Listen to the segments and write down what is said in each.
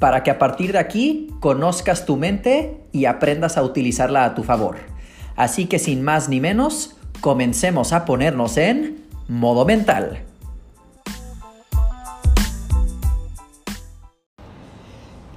para que a partir de aquí conozcas tu mente y aprendas a utilizarla a tu favor. Así que sin más ni menos, comencemos a ponernos en modo mental.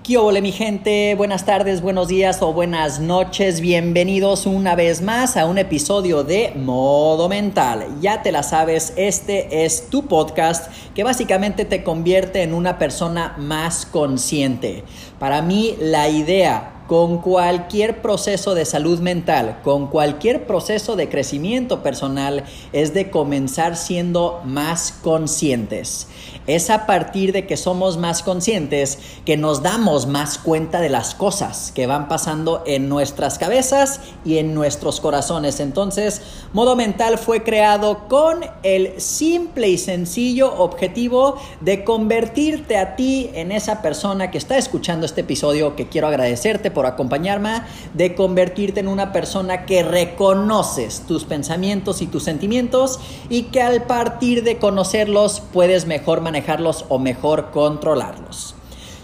¿Qué hola mi gente? Buenas tardes, buenos días o buenas noches. Bienvenidos una vez más a un episodio de Modo Mental. Ya te la sabes, este es tu podcast que básicamente te convierte en una persona más consciente. Para mí la idea con cualquier proceso de salud mental, con cualquier proceso de crecimiento personal, es de comenzar siendo más conscientes. Es a partir de que somos más conscientes que nos damos más cuenta de las cosas que van pasando en nuestras cabezas y en nuestros corazones. Entonces, modo mental fue creado con el simple y sencillo objetivo de convertirte a ti en esa persona que está escuchando este episodio, que quiero agradecerte por acompañarme, de convertirte en una persona que reconoces tus pensamientos y tus sentimientos y que al partir de conocerlos puedes mejor manejarlos o mejor controlarlos.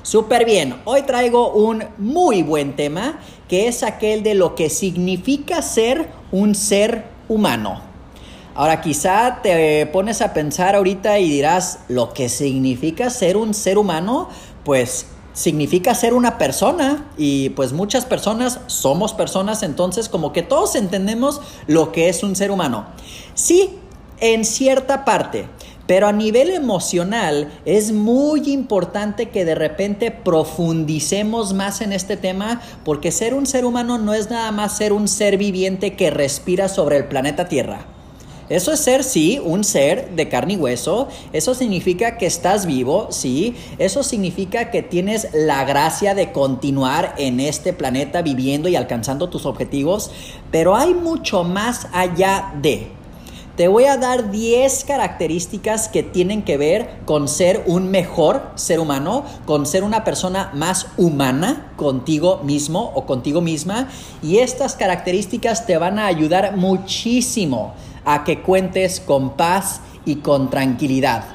Súper bien, hoy traigo un muy buen tema que es aquel de lo que significa ser un ser humano. Ahora quizá te pones a pensar ahorita y dirás, lo que significa ser un ser humano, pues significa ser una persona y pues muchas personas somos personas, entonces como que todos entendemos lo que es un ser humano. Sí, en cierta parte, pero a nivel emocional es muy importante que de repente profundicemos más en este tema porque ser un ser humano no es nada más ser un ser viviente que respira sobre el planeta Tierra. Eso es ser, sí, un ser de carne y hueso. Eso significa que estás vivo, sí. Eso significa que tienes la gracia de continuar en este planeta viviendo y alcanzando tus objetivos. Pero hay mucho más allá de. Te voy a dar 10 características que tienen que ver con ser un mejor ser humano, con ser una persona más humana contigo mismo o contigo misma. Y estas características te van a ayudar muchísimo a que cuentes con paz y con tranquilidad.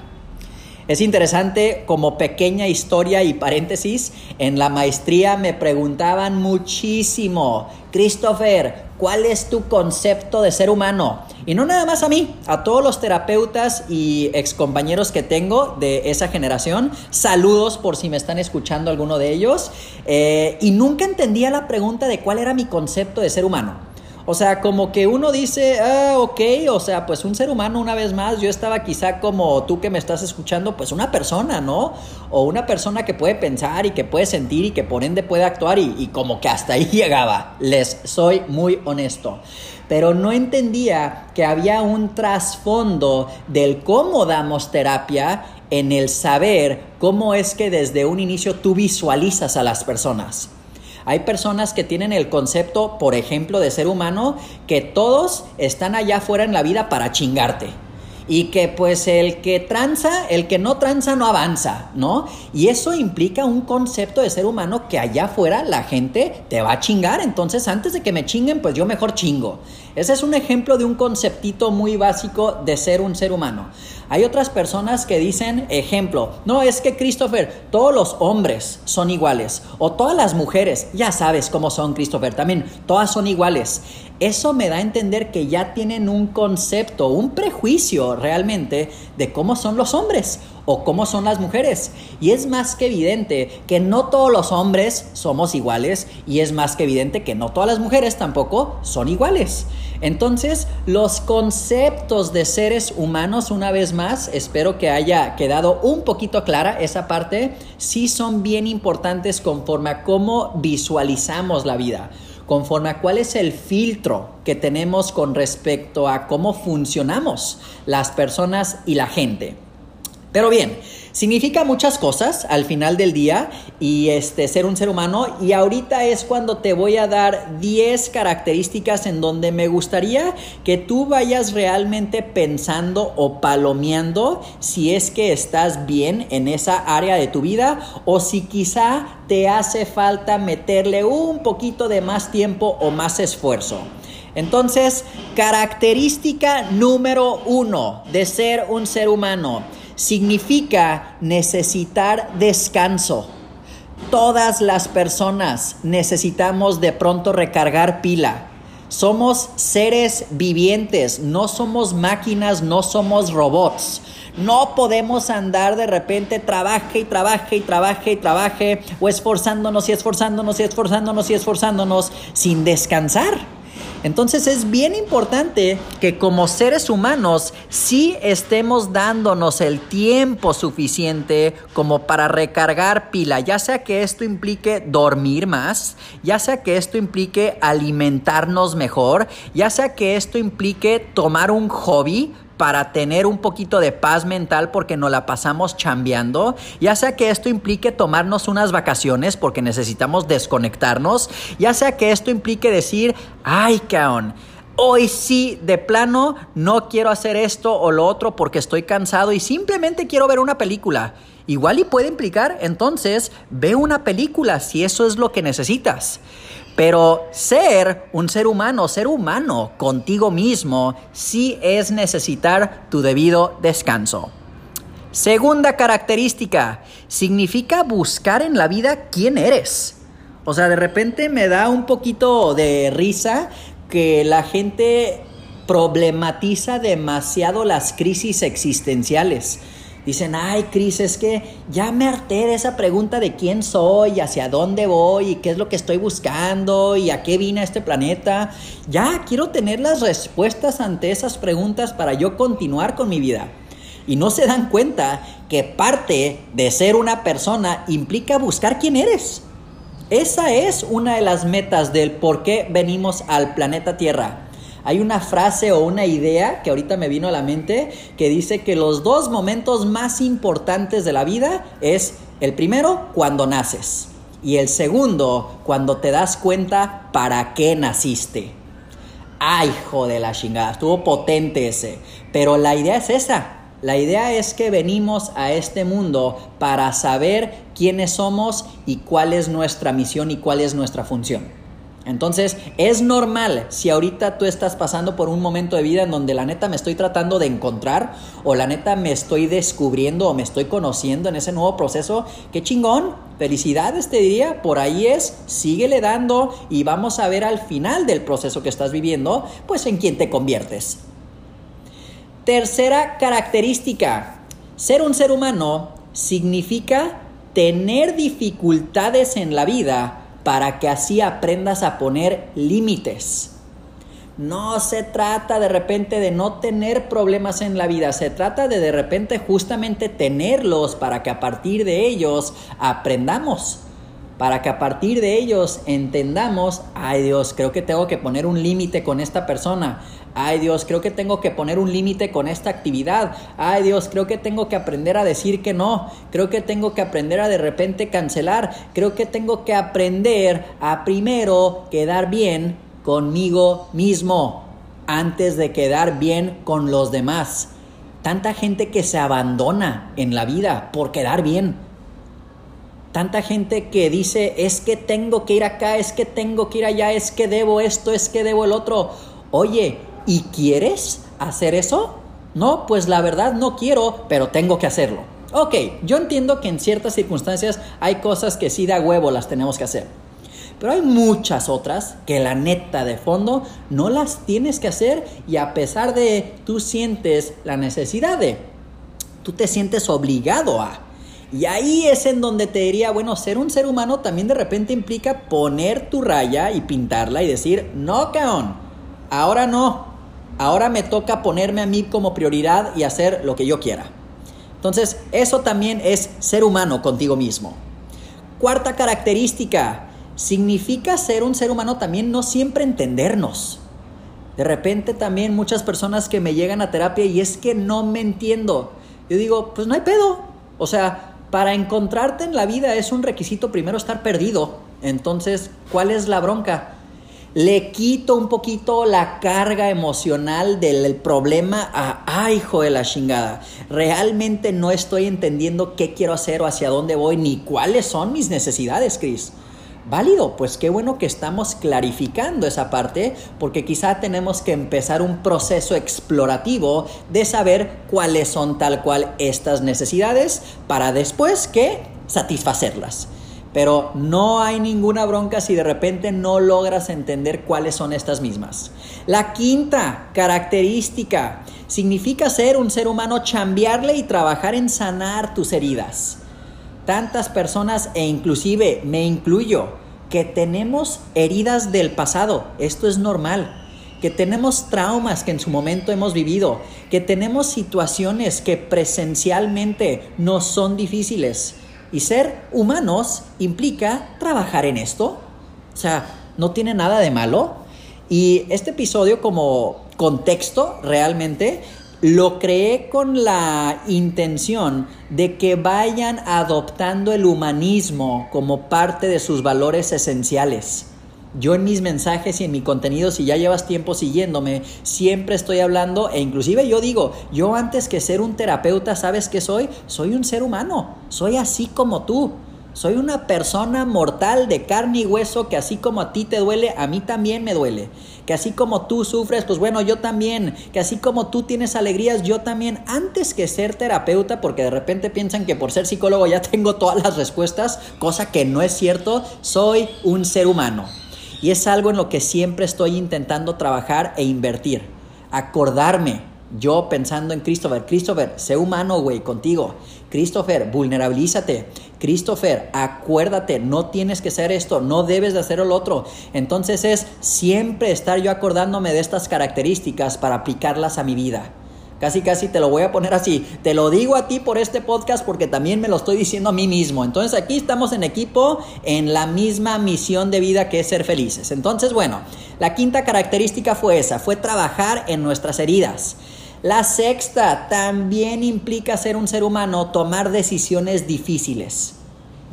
Es interesante, como pequeña historia y paréntesis, en la maestría me preguntaban muchísimo, Christopher, ¿cuál es tu concepto de ser humano? Y no nada más a mí, a todos los terapeutas y excompañeros que tengo de esa generación, saludos por si me están escuchando alguno de ellos, eh, y nunca entendía la pregunta de cuál era mi concepto de ser humano. O sea, como que uno dice, ah, ok, o sea, pues un ser humano una vez más, yo estaba quizá como tú que me estás escuchando, pues una persona, ¿no? O una persona que puede pensar y que puede sentir y que por ende puede actuar y, y como que hasta ahí llegaba, les soy muy honesto. Pero no entendía que había un trasfondo del cómo damos terapia en el saber cómo es que desde un inicio tú visualizas a las personas. Hay personas que tienen el concepto, por ejemplo, de ser humano, que todos están allá afuera en la vida para chingarte y que pues el que tranza, el que no tranza no avanza, ¿no? Y eso implica un concepto de ser humano que allá afuera la gente te va a chingar, entonces antes de que me chinguen, pues yo mejor chingo. Ese es un ejemplo de un conceptito muy básico de ser un ser humano. Hay otras personas que dicen, ejemplo, no es que Christopher, todos los hombres son iguales o todas las mujeres, ya sabes cómo son Christopher, también todas son iguales. Eso me da a entender que ya tienen un concepto, un prejuicio realmente de cómo son los hombres o cómo son las mujeres. Y es más que evidente que no todos los hombres somos iguales y es más que evidente que no todas las mujeres tampoco son iguales. Entonces, los conceptos de seres humanos, una vez más, espero que haya quedado un poquito clara esa parte, sí son bien importantes conforme a cómo visualizamos la vida conforme a cuál es el filtro que tenemos con respecto a cómo funcionamos las personas y la gente. Pero bien, Significa muchas cosas al final del día y este ser un ser humano y ahorita es cuando te voy a dar 10 características en donde me gustaría que tú vayas realmente pensando o palomeando si es que estás bien en esa área de tu vida o si quizá te hace falta meterle un poquito de más tiempo o más esfuerzo. Entonces, característica número uno de ser un ser humano significa necesitar descanso. Todas las personas necesitamos de pronto recargar pila. Somos seres vivientes, no somos máquinas, no somos robots. No podemos andar de repente trabaje y trabaje y trabaje y trabaje o esforzándonos y esforzándonos y esforzándonos y esforzándonos sin descansar. Entonces es bien importante que como seres humanos sí estemos dándonos el tiempo suficiente como para recargar pila, ya sea que esto implique dormir más, ya sea que esto implique alimentarnos mejor, ya sea que esto implique tomar un hobby para tener un poquito de paz mental porque nos la pasamos chambeando, ya sea que esto implique tomarnos unas vacaciones porque necesitamos desconectarnos, ya sea que esto implique decir, ay, caón. Hoy sí, de plano, no quiero hacer esto o lo otro porque estoy cansado y simplemente quiero ver una película. Igual y puede implicar, entonces, ve una película si eso es lo que necesitas. Pero ser un ser humano, ser humano contigo mismo, sí es necesitar tu debido descanso. Segunda característica, significa buscar en la vida quién eres. O sea, de repente me da un poquito de risa que la gente problematiza demasiado las crisis existenciales. Dicen, ay, Cris, es que ya me harté de esa pregunta de quién soy, hacia dónde voy, y qué es lo que estoy buscando, y a qué vine a este planeta. Ya quiero tener las respuestas ante esas preguntas para yo continuar con mi vida. Y no se dan cuenta que parte de ser una persona implica buscar quién eres. Esa es una de las metas del por qué venimos al planeta Tierra hay una frase o una idea que ahorita me vino a la mente que dice que los dos momentos más importantes de la vida es el primero cuando naces y el segundo cuando te das cuenta para qué naciste. Ay, hijo de la chingada, estuvo potente ese. Pero la idea es esa. La idea es que venimos a este mundo para saber quiénes somos y cuál es nuestra misión y cuál es nuestra función. Entonces, es normal si ahorita tú estás pasando por un momento de vida en donde la neta me estoy tratando de encontrar o la neta me estoy descubriendo o me estoy conociendo en ese nuevo proceso, qué chingón, felicidades te diría, por ahí es, síguele dando y vamos a ver al final del proceso que estás viviendo, pues en quién te conviertes. Tercera característica, ser un ser humano significa tener dificultades en la vida para que así aprendas a poner límites. No se trata de repente de no tener problemas en la vida, se trata de de repente justamente tenerlos para que a partir de ellos aprendamos, para que a partir de ellos entendamos, ay Dios, creo que tengo que poner un límite con esta persona, Ay Dios, creo que tengo que poner un límite con esta actividad. Ay Dios, creo que tengo que aprender a decir que no. Creo que tengo que aprender a de repente cancelar. Creo que tengo que aprender a primero quedar bien conmigo mismo antes de quedar bien con los demás. Tanta gente que se abandona en la vida por quedar bien. Tanta gente que dice, es que tengo que ir acá, es que tengo que ir allá, es que debo esto, es que debo el otro. Oye, ¿Y quieres hacer eso? No, pues la verdad no quiero, pero tengo que hacerlo. Ok, yo entiendo que en ciertas circunstancias hay cosas que sí da huevo las tenemos que hacer. Pero hay muchas otras que la neta de fondo no las tienes que hacer y a pesar de tú sientes la necesidad de, tú te sientes obligado a. Y ahí es en donde te diría, bueno, ser un ser humano también de repente implica poner tu raya y pintarla y decir, no, caón, ahora no, Ahora me toca ponerme a mí como prioridad y hacer lo que yo quiera. Entonces, eso también es ser humano contigo mismo. Cuarta característica, significa ser un ser humano también no siempre entendernos. De repente también muchas personas que me llegan a terapia y es que no me entiendo. Yo digo, pues no hay pedo. O sea, para encontrarte en la vida es un requisito primero estar perdido. Entonces, ¿cuál es la bronca? Le quito un poquito la carga emocional del problema a, ay, hijo de la chingada. Realmente no estoy entendiendo qué quiero hacer o hacia dónde voy, ni cuáles son mis necesidades, Chris. Válido, pues qué bueno que estamos clarificando esa parte, porque quizá tenemos que empezar un proceso explorativo de saber cuáles son tal cual estas necesidades para después que satisfacerlas. Pero no hay ninguna bronca si de repente no logras entender cuáles son estas mismas. La quinta característica significa ser un ser humano, chambearle y trabajar en sanar tus heridas. Tantas personas, e inclusive me incluyo, que tenemos heridas del pasado. Esto es normal que tenemos traumas que en su momento hemos vivido, que tenemos situaciones que presencialmente nos son difíciles. Y ser humanos implica trabajar en esto. O sea, no tiene nada de malo. Y este episodio como contexto realmente lo creé con la intención de que vayan adoptando el humanismo como parte de sus valores esenciales. Yo en mis mensajes y en mi contenido, si ya llevas tiempo siguiéndome, siempre estoy hablando e inclusive yo digo, yo antes que ser un terapeuta, ¿sabes qué soy? Soy un ser humano, soy así como tú. Soy una persona mortal de carne y hueso que así como a ti te duele, a mí también me duele. Que así como tú sufres, pues bueno, yo también. Que así como tú tienes alegrías, yo también. Antes que ser terapeuta, porque de repente piensan que por ser psicólogo ya tengo todas las respuestas, cosa que no es cierto, soy un ser humano. Y es algo en lo que siempre estoy intentando trabajar e invertir. Acordarme, yo pensando en Christopher, Christopher, sé humano, güey, contigo. Christopher, vulnerabilízate. Christopher, acuérdate, no tienes que ser esto, no debes de hacer lo otro. Entonces es siempre estar yo acordándome de estas características para aplicarlas a mi vida. Casi, casi te lo voy a poner así. Te lo digo a ti por este podcast porque también me lo estoy diciendo a mí mismo. Entonces aquí estamos en equipo en la misma misión de vida que es ser felices. Entonces, bueno, la quinta característica fue esa, fue trabajar en nuestras heridas. La sexta también implica ser un ser humano, tomar decisiones difíciles.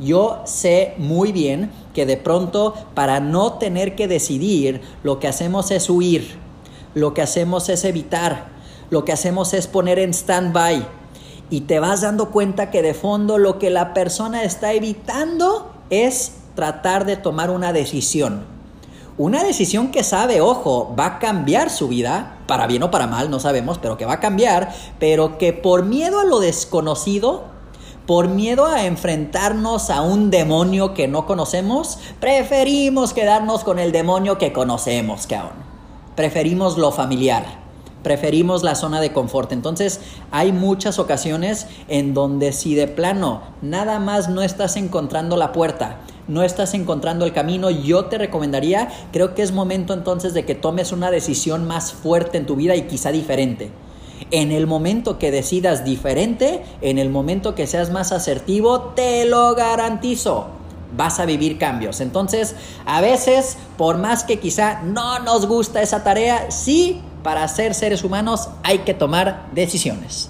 Yo sé muy bien que de pronto para no tener que decidir, lo que hacemos es huir, lo que hacemos es evitar, lo que hacemos es poner en stand-by y te vas dando cuenta que de fondo lo que la persona está evitando es tratar de tomar una decisión. Una decisión que sabe, ojo, va a cambiar su vida, para bien o para mal, no sabemos, pero que va a cambiar, pero que por miedo a lo desconocido, por miedo a enfrentarnos a un demonio que no conocemos, preferimos quedarnos con el demonio que conocemos, cabrón. Preferimos lo familiar preferimos la zona de confort. Entonces hay muchas ocasiones en donde si de plano nada más no estás encontrando la puerta, no estás encontrando el camino, yo te recomendaría, creo que es momento entonces de que tomes una decisión más fuerte en tu vida y quizá diferente. En el momento que decidas diferente, en el momento que seas más asertivo, te lo garantizo vas a vivir cambios. Entonces, a veces, por más que quizá no nos gusta esa tarea, sí para ser seres humanos hay que tomar decisiones.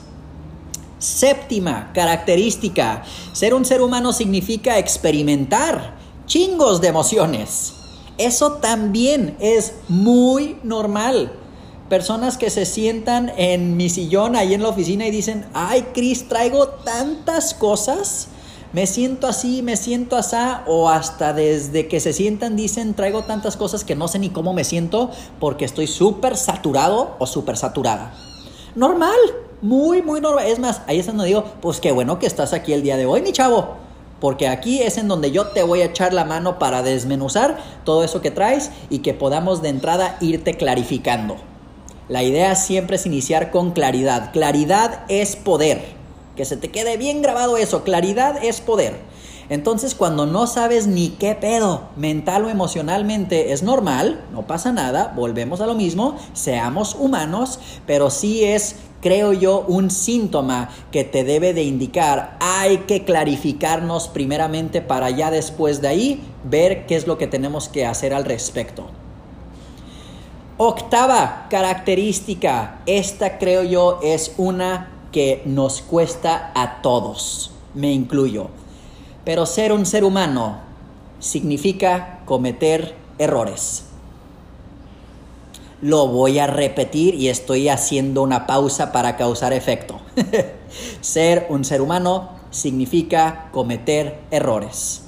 Séptima característica, ser un ser humano significa experimentar chingos de emociones. Eso también es muy normal. Personas que se sientan en mi sillón ahí en la oficina y dicen, ay Cris, traigo tantas cosas me siento así, me siento así, o hasta desde que se sientan dicen, traigo tantas cosas que no sé ni cómo me siento porque estoy súper saturado o súper saturada. Normal, muy, muy normal. Es más, ahí es donde digo, pues qué bueno que estás aquí el día de hoy, mi chavo. Porque aquí es en donde yo te voy a echar la mano para desmenuzar todo eso que traes y que podamos de entrada irte clarificando. La idea siempre es iniciar con claridad. Claridad es poder. Que se te quede bien grabado eso. Claridad es poder. Entonces cuando no sabes ni qué pedo mental o emocionalmente es normal, no pasa nada, volvemos a lo mismo, seamos humanos, pero sí es, creo yo, un síntoma que te debe de indicar, hay que clarificarnos primeramente para ya después de ahí ver qué es lo que tenemos que hacer al respecto. Octava característica, esta creo yo es una que nos cuesta a todos. me incluyo. Pero ser un ser humano significa cometer errores. Lo voy a repetir y estoy haciendo una pausa para causar efecto. ser un ser humano significa cometer errores.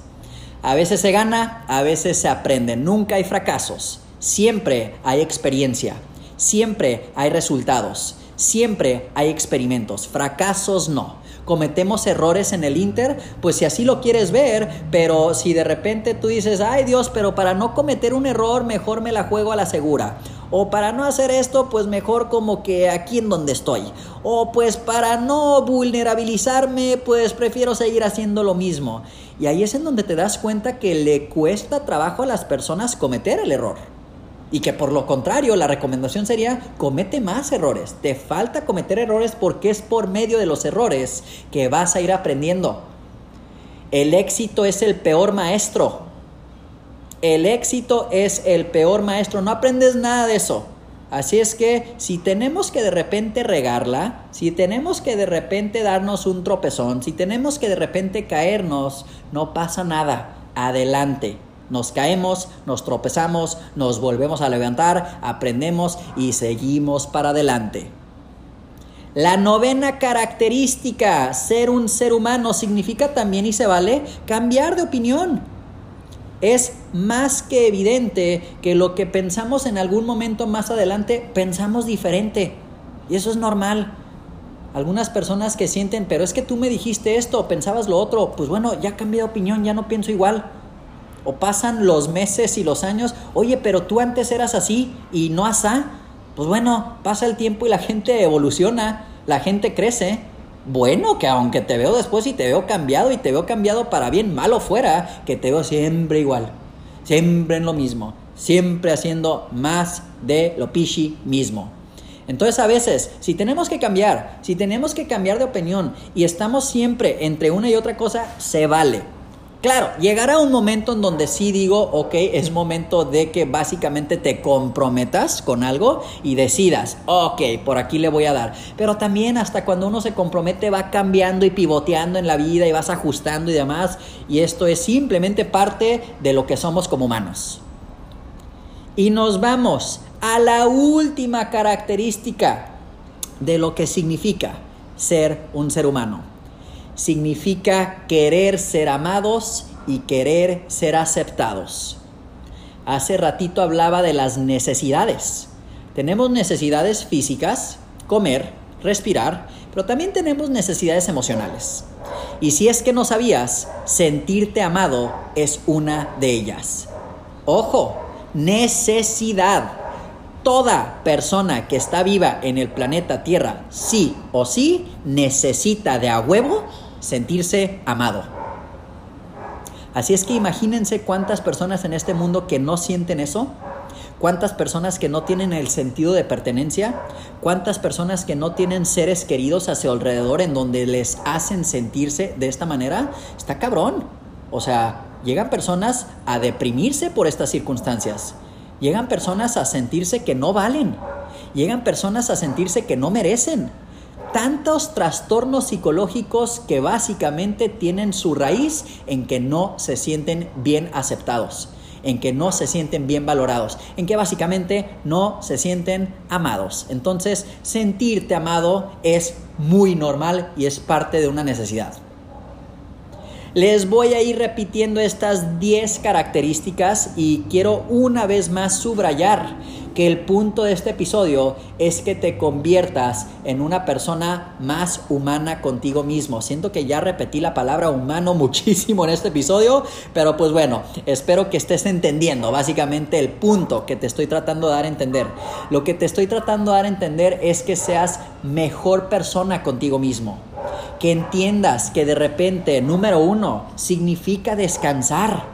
A veces se gana, a veces se aprende. Nunca hay fracasos. Siempre hay experiencia. Siempre hay resultados. Siempre hay experimentos. Fracasos no cometemos errores en el Inter, pues si así lo quieres ver, pero si de repente tú dices, ay Dios, pero para no cometer un error, mejor me la juego a la segura. O para no hacer esto, pues mejor como que aquí en donde estoy. O pues para no vulnerabilizarme, pues prefiero seguir haciendo lo mismo. Y ahí es en donde te das cuenta que le cuesta trabajo a las personas cometer el error. Y que por lo contrario, la recomendación sería, comete más errores. Te falta cometer errores porque es por medio de los errores que vas a ir aprendiendo. El éxito es el peor maestro. El éxito es el peor maestro. No aprendes nada de eso. Así es que si tenemos que de repente regarla, si tenemos que de repente darnos un tropezón, si tenemos que de repente caernos, no pasa nada. Adelante. Nos caemos, nos tropezamos, nos volvemos a levantar, aprendemos y seguimos para adelante. La novena característica, ser un ser humano, significa también y se vale cambiar de opinión. Es más que evidente que lo que pensamos en algún momento más adelante, pensamos diferente. Y eso es normal. Algunas personas que sienten, pero es que tú me dijiste esto, pensabas lo otro, pues bueno, ya cambié de opinión, ya no pienso igual o pasan los meses y los años, oye, pero tú antes eras así y no asá. Pues bueno, pasa el tiempo y la gente evoluciona, la gente crece. Bueno, que aunque te veo después y te veo cambiado y te veo cambiado para bien, malo fuera, que te veo siempre igual, siempre en lo mismo, siempre haciendo más de lo pichi mismo. Entonces a veces, si tenemos que cambiar, si tenemos que cambiar de opinión y estamos siempre entre una y otra cosa, se vale. Claro, llegará un momento en donde sí digo, ok, es momento de que básicamente te comprometas con algo y decidas, ok, por aquí le voy a dar. Pero también hasta cuando uno se compromete va cambiando y pivoteando en la vida y vas ajustando y demás. Y esto es simplemente parte de lo que somos como humanos. Y nos vamos a la última característica de lo que significa ser un ser humano significa querer ser amados y querer ser aceptados. Hace ratito hablaba de las necesidades. Tenemos necesidades físicas, comer, respirar, pero también tenemos necesidades emocionales. Y si es que no sabías, sentirte amado es una de ellas. Ojo, necesidad. Toda persona que está viva en el planeta Tierra, sí o sí, necesita de a huevo sentirse amado. Así es que imagínense cuántas personas en este mundo que no sienten eso, cuántas personas que no tienen el sentido de pertenencia, cuántas personas que no tienen seres queridos a su alrededor en donde les hacen sentirse de esta manera, está cabrón. O sea, llegan personas a deprimirse por estas circunstancias. Llegan personas a sentirse que no valen. Llegan personas a sentirse que no merecen tantos trastornos psicológicos que básicamente tienen su raíz en que no se sienten bien aceptados, en que no se sienten bien valorados, en que básicamente no se sienten amados. Entonces, sentirte amado es muy normal y es parte de una necesidad. Les voy a ir repitiendo estas 10 características y quiero una vez más subrayar que el punto de este episodio es que te conviertas en una persona más humana contigo mismo. Siento que ya repetí la palabra humano muchísimo en este episodio, pero pues bueno, espero que estés entendiendo básicamente el punto que te estoy tratando de dar a entender. Lo que te estoy tratando de dar a entender es que seas mejor persona contigo mismo. Que entiendas que de repente, número uno, significa descansar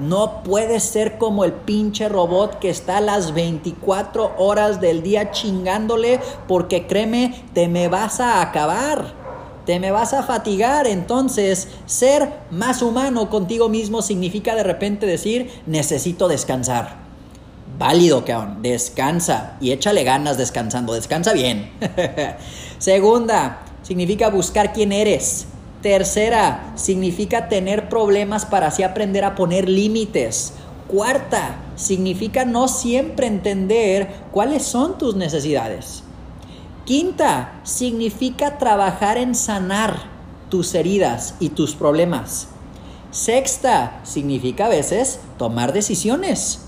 no puedes ser como el pinche robot que está las 24 horas del día chingándole porque créeme, te me vas a acabar. Te me vas a fatigar. Entonces, ser más humano contigo mismo significa de repente decir, necesito descansar. Válido, cabrón. Descansa y échale ganas descansando. Descansa bien. Segunda, significa buscar quién eres. Tercera, significa tener problemas para así aprender a poner límites. Cuarta, significa no siempre entender cuáles son tus necesidades. Quinta, significa trabajar en sanar tus heridas y tus problemas. Sexta, significa a veces tomar decisiones.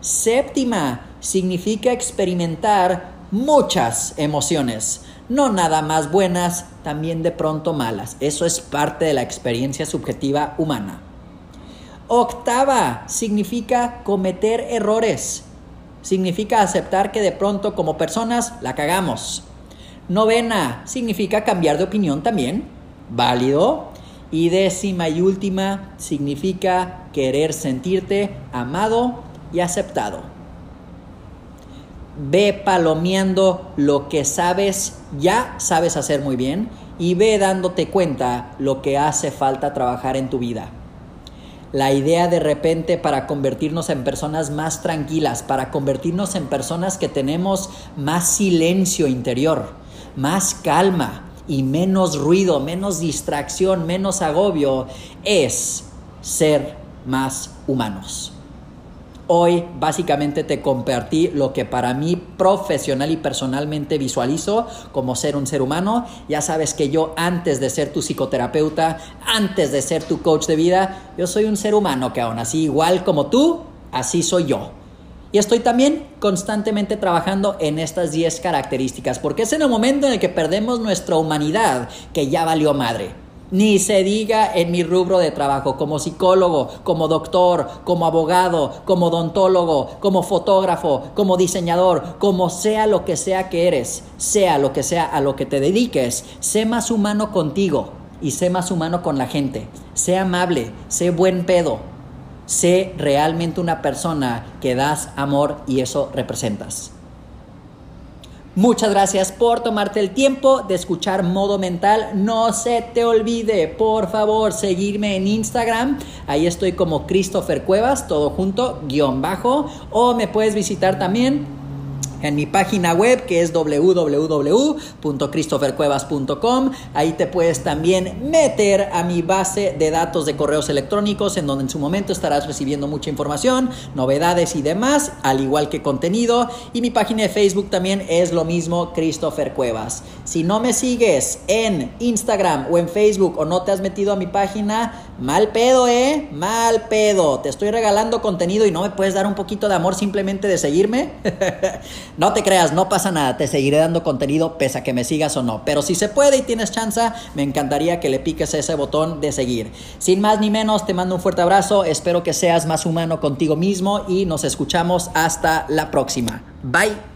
Séptima, significa experimentar muchas emociones, no nada más buenas, también de pronto malas. Eso es parte de la experiencia subjetiva humana. Octava significa cometer errores. Significa aceptar que de pronto como personas la cagamos. Novena significa cambiar de opinión también. Válido. Y décima y última significa querer sentirte amado y aceptado. Ve palomeando lo que sabes, ya sabes hacer muy bien, y ve dándote cuenta lo que hace falta trabajar en tu vida. La idea de repente para convertirnos en personas más tranquilas, para convertirnos en personas que tenemos más silencio interior, más calma y menos ruido, menos distracción, menos agobio, es ser más humanos. Hoy básicamente te compartí lo que para mí profesional y personalmente visualizo como ser un ser humano. Ya sabes que yo antes de ser tu psicoterapeuta, antes de ser tu coach de vida, yo soy un ser humano que aún así igual como tú, así soy yo. Y estoy también constantemente trabajando en estas 10 características, porque es en el momento en el que perdemos nuestra humanidad que ya valió madre. Ni se diga en mi rubro de trabajo, como psicólogo, como doctor, como abogado, como odontólogo, como fotógrafo, como diseñador, como sea lo que sea que eres, sea lo que sea a lo que te dediques, sé más humano contigo y sé más humano con la gente. Sé amable, sé buen pedo, sé realmente una persona que das amor y eso representas. Muchas gracias por tomarte el tiempo de escuchar Modo Mental. No se te olvide, por favor, seguirme en Instagram. Ahí estoy como Christopher Cuevas, todo junto, guion bajo. O me puedes visitar también en mi página web que es www.christophercuevas.com. Ahí te puedes también meter a mi base de datos de correos electrónicos en donde en su momento estarás recibiendo mucha información, novedades y demás, al igual que contenido. Y mi página de Facebook también es lo mismo, Christopher Cuevas. Si no me sigues en Instagram o en Facebook o no te has metido a mi página, mal pedo, ¿eh? Mal pedo. Te estoy regalando contenido y no me puedes dar un poquito de amor simplemente de seguirme. No te creas, no pasa nada, te seguiré dando contenido pese a que me sigas o no. Pero si se puede y tienes chance, me encantaría que le piques ese botón de seguir. Sin más ni menos, te mando un fuerte abrazo, espero que seas más humano contigo mismo y nos escuchamos hasta la próxima. Bye.